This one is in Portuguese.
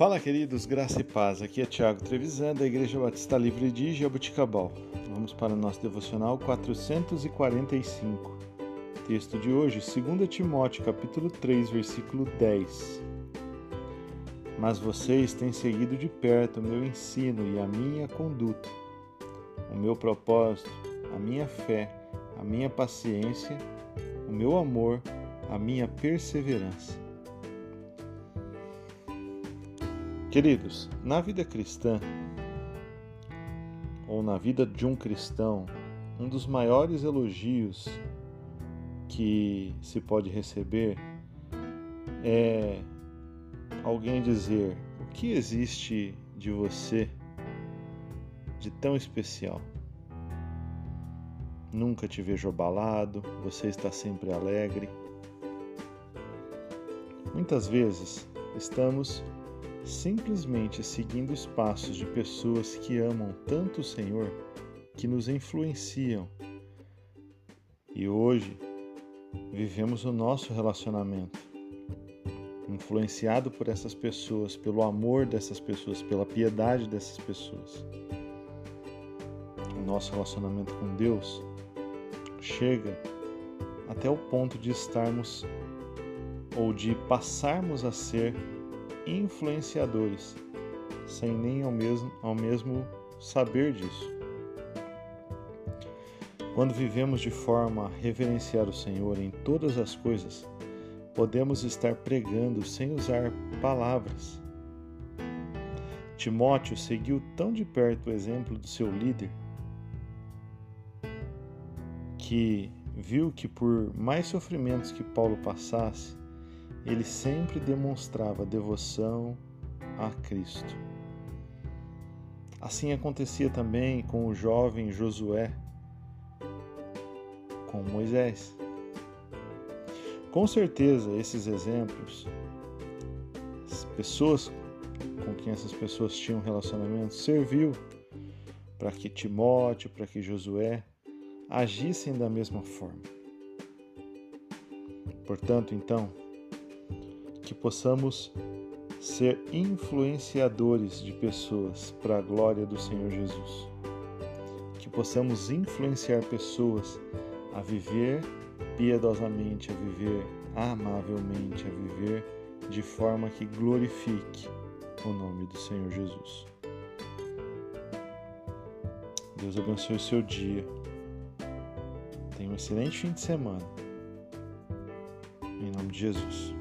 Fala, queridos, graça e paz. Aqui é Tiago Trevisan, da Igreja Batista Livre de Jabuticabal. Vamos para o nosso devocional 445. Texto de hoje, 2 Timóteo, capítulo 3, versículo 10. Mas vocês têm seguido de perto o meu ensino e a minha conduta, o meu propósito, a minha fé, a minha paciência, o meu amor, a minha perseverança. Queridos, na vida cristã, ou na vida de um cristão, um dos maiores elogios que se pode receber é alguém dizer: O que existe de você de tão especial? Nunca te vejo abalado, você está sempre alegre. Muitas vezes estamos simplesmente seguindo os passos de pessoas que amam tanto o Senhor que nos influenciam. E hoje vivemos o nosso relacionamento, influenciado por essas pessoas, pelo amor dessas pessoas, pela piedade dessas pessoas. O nosso relacionamento com Deus chega até o ponto de estarmos ou de passarmos a ser influenciadores, sem nem ao mesmo, ao mesmo saber disso. Quando vivemos de forma a reverenciar o Senhor em todas as coisas, podemos estar pregando sem usar palavras. Timóteo seguiu tão de perto o exemplo do seu líder que viu que por mais sofrimentos que Paulo passasse, ele sempre demonstrava devoção a Cristo. Assim acontecia também com o jovem Josué, com Moisés. Com certeza, esses exemplos, as pessoas com quem essas pessoas tinham relacionamento, serviu para que Timóteo, para que Josué agissem da mesma forma. Portanto, então, que possamos ser influenciadores de pessoas para a glória do Senhor Jesus. Que possamos influenciar pessoas a viver piedosamente, a viver amavelmente, a viver de forma que glorifique o nome do Senhor Jesus. Deus abençoe o seu dia. Tenha um excelente fim de semana. Em nome de Jesus.